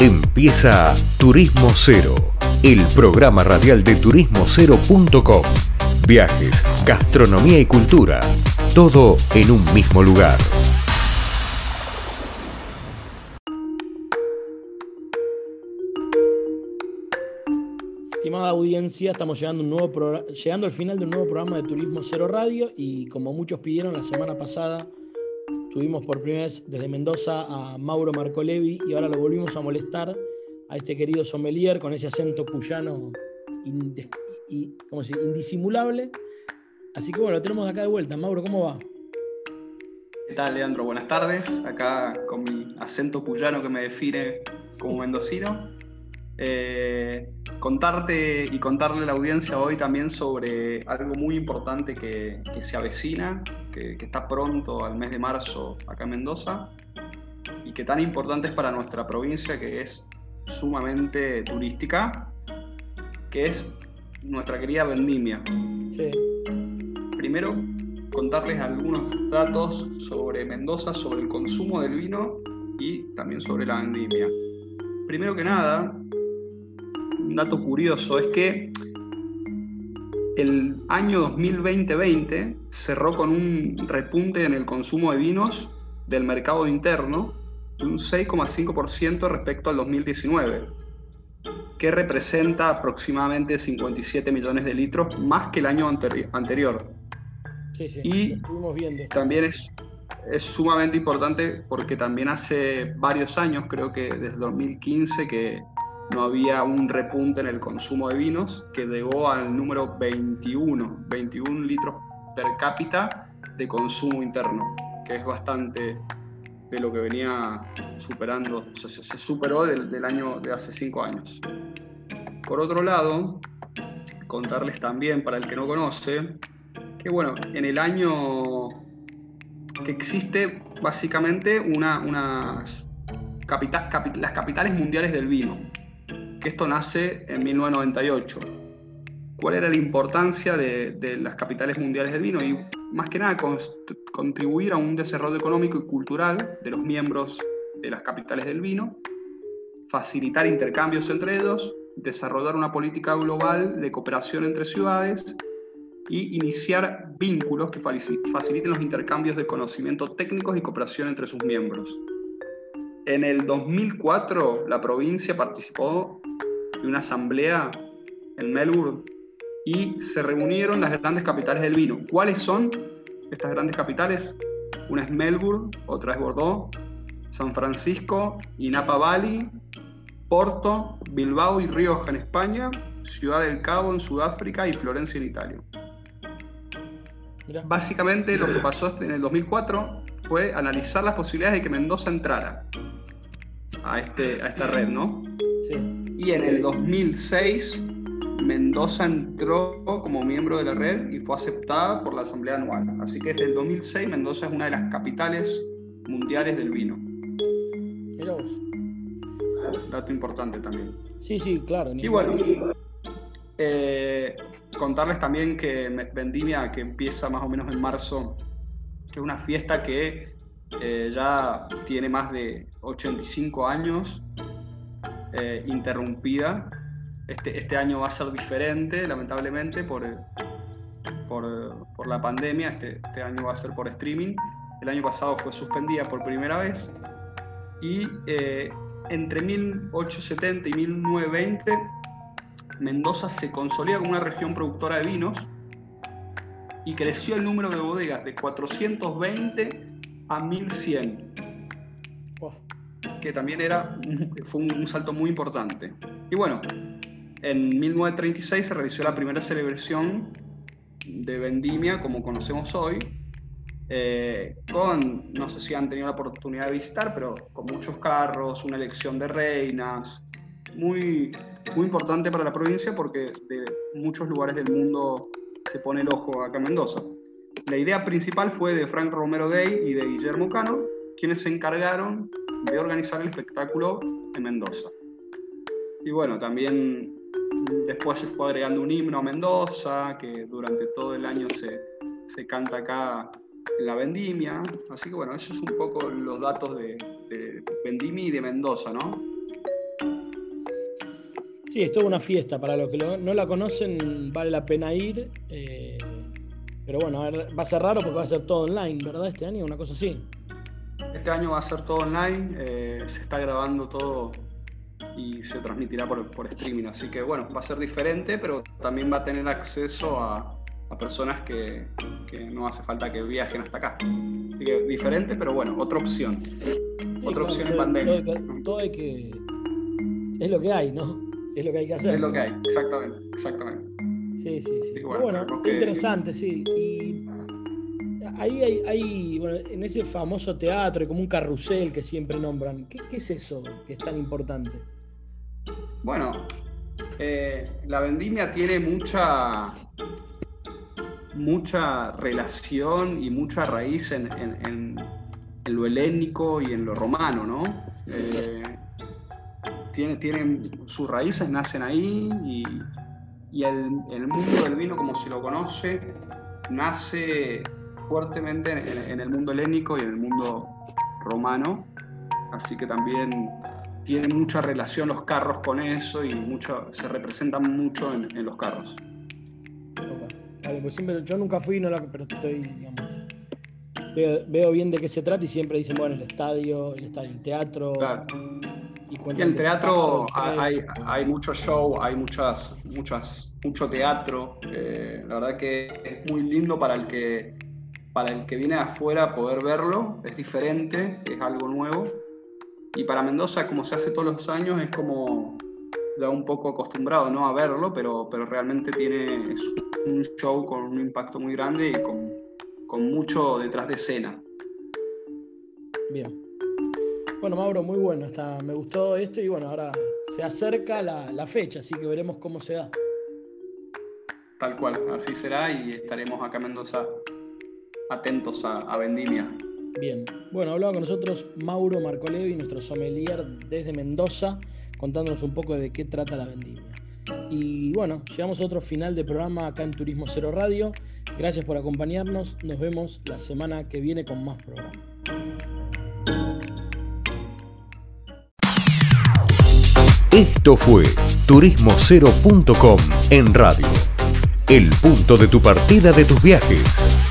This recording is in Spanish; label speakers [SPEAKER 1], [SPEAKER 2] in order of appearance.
[SPEAKER 1] Empieza Turismo Cero, el programa radial de turismocero.com. Viajes, gastronomía y cultura, todo en un mismo lugar.
[SPEAKER 2] Estimada audiencia, estamos llegando, llegando al final de un nuevo programa de Turismo Cero Radio y como muchos pidieron la semana pasada, Tuvimos por primera vez desde Mendoza a Mauro Marcolevi y ahora lo volvimos a molestar a este querido sommelier con ese acento cuyano indisimulable. Así que bueno, lo tenemos acá de vuelta. Mauro, ¿cómo va?
[SPEAKER 3] ¿Qué tal, Leandro? Buenas tardes. Acá con mi acento cuyano que me define como mendocino. Eh, contarte y contarle a la audiencia hoy también sobre algo muy importante que, se avecina, que, está pronto al mes de marzo acá en Mendoza y que tan importante es para nuestra provincia que es sumamente turística, que es nuestra querida vendimia. Primero, contarles algunos datos sobre Mendoza, sobre el consumo del vino y también sobre la vendimia. Primero que nada, un dato curioso es que el año 2020 cerró con un repunte en el consumo de vinos del mercado interno de un 6,5% respecto al 2019, que representa aproximadamente 57 millones de litros más que el año anterior. Sí, sí, y viendo. también es, es sumamente importante porque también hace varios años, creo que desde 2015, que no había un repunte en el consumo de vinos que llegó al número 21, 21 litros per cápita de consumo interno, que es bastante de lo que venía superando, se, superó del, año de hace cinco años. Por otro lado, contarles también, para el que no conoce, que bueno, en el año que existe básicamente una, unas las capitales mundiales del vino, que esto nace en 1998. ¿Cuál era la importancia de, las capitales mundiales del vino? Y más que nada contribuir a un desarrollo económico y cultural de los miembros de las capitales del vino, facilitar intercambios entre ellos, desarrollar una política global de cooperación entre ciudades y iniciar vínculos que faciliten los intercambios de conocimiento técnicos y cooperación entre sus miembros. En el 2004, la provincia participó de una asamblea en Melbourne y se reunieron las grandes capitales del vino. ¿Cuáles son estas grandes capitales? Una es Melbourne, otra es Bordeaux, San Francisco y Napa Valley, Porto, Bilbao y Rioja en España, Ciudad del Cabo en Sudáfrica y Florencia en Italia. Básicamente lo que pasó en el 2004 fue analizar las posibilidades de que Mendoza entrara a, este, a esta red, ¿no? Sí y en el 2006 Mendoza entró como miembro de la red y fue aceptada por la Asamblea Anual. Así que desde el 2006 Mendoza es una de las capitales mundiales del vino. Mira vos. Dato importante también.
[SPEAKER 2] Sí, sí, claro.
[SPEAKER 3] Y bueno, eh, contarles también que Vendimia, que empieza más o menos en marzo, que es una fiesta que eh, ya tiene más de 85 años eh, interrumpida. Este, este año va a ser diferente, lamentablemente, por, por, por la pandemia. Este, este, año va a ser por streaming. El año pasado fue suspendida por primera vez. Y eh, entre 1870 y 1920, Mendoza se consolida como una región productora de vinos y creció el número de bodegas de 420 a 1100 que también era, fue un, salto muy importante. Y bueno, en 1936 se realizó la primera celebración de vendimia como conocemos hoy, eh, con, no sé si han tenido la oportunidad de visitar, pero con muchos carros, una elección de reinas, muy, muy importante para la provincia porque de muchos lugares del mundo se pone el ojo acá en Mendoza. La idea principal fue de Frank Romero Day y de Guillermo Cano, quienes se encargaron de organizar el espectáculo en Mendoza. Y bueno, también después se fue agregando un himno a Mendoza, que durante todo el año se, se canta acá en la vendimia. Así que bueno, esos son un poco los datos de, de Vendimia y de Mendoza, ¿no?
[SPEAKER 2] Sí, es toda una fiesta. Para los que no la conocen, vale la pena ir. Eh, pero bueno, va a ser raro porque va a ser todo online, ¿verdad? Este año, una cosa así.
[SPEAKER 3] Este año va a ser todo online. Eh, se está grabando todo y se transmitirá por, streaming. Así que bueno, va a ser diferente, pero también va a tener acceso a, personas que, no hace falta que viajen hasta acá. Así que diferente, pero bueno, otra opción. otra opción en pandemia.
[SPEAKER 2] Todo, hay que. Es lo que hay, ¿no? Es lo que hay que hacer.
[SPEAKER 3] Es lo que hay, exactamente, exactamente.
[SPEAKER 2] Sí, sí, sí. bueno, interesante, sí. Y ahí hay, bueno, en ese famoso teatro, como un carrusel que siempre nombran, ¿qué, es eso que es tan importante?
[SPEAKER 3] Bueno, eh, la vendimia tiene mucha mucha relación y mucha raíz en, lo helénico y en lo romano, ¿no? Eh, tienen, sus raíces, nacen ahí y, el, mundo del vino, como se lo conoce, nace fuertemente en, el mundo helénico y en el mundo romano, así que también tiene mucha relación los carros con eso y mucho, se representan mucho en, los carros.
[SPEAKER 2] Pues yo nunca fui, no pero estoy, digamos, veo, bien de qué se trata y siempre dicen, bueno, el estadio, el estadio, el teatro.
[SPEAKER 3] Y, en el teatro hay, hay mucho show, hay muchas, muchas, mucho teatro. Eh, la verdad que es muy lindo para el que para el que viene de afuera poder verlo, es diferente, es algo nuevo. Y para Mendoza, como se hace todos los años, es como ya un poco acostumbrado ¿no? a verlo, pero, pero realmente tiene un show con un impacto muy grande y con, con mucho detrás de escena.
[SPEAKER 2] Bien. Bueno, Mauro, muy bueno. Está, me gustó esto y bueno, ahora se acerca la, fecha, así que veremos cómo se da.
[SPEAKER 3] Tal cual, así será y estaremos acá en Mendoza atentos a, Vendimia.
[SPEAKER 2] Bien, bueno, hablaba con nosotros Mauro Marcolevi, nuestro sommelier desde Mendoza, contándonos un poco de qué trata la Vendimia. Y bueno, llegamos a otro final de programa acá en Turismo Cero Radio. Gracias por acompañarnos. Nos vemos la semana que viene con más programas.
[SPEAKER 1] Esto fue turismocero.com en radio. El punto de tu partida de tus viajes.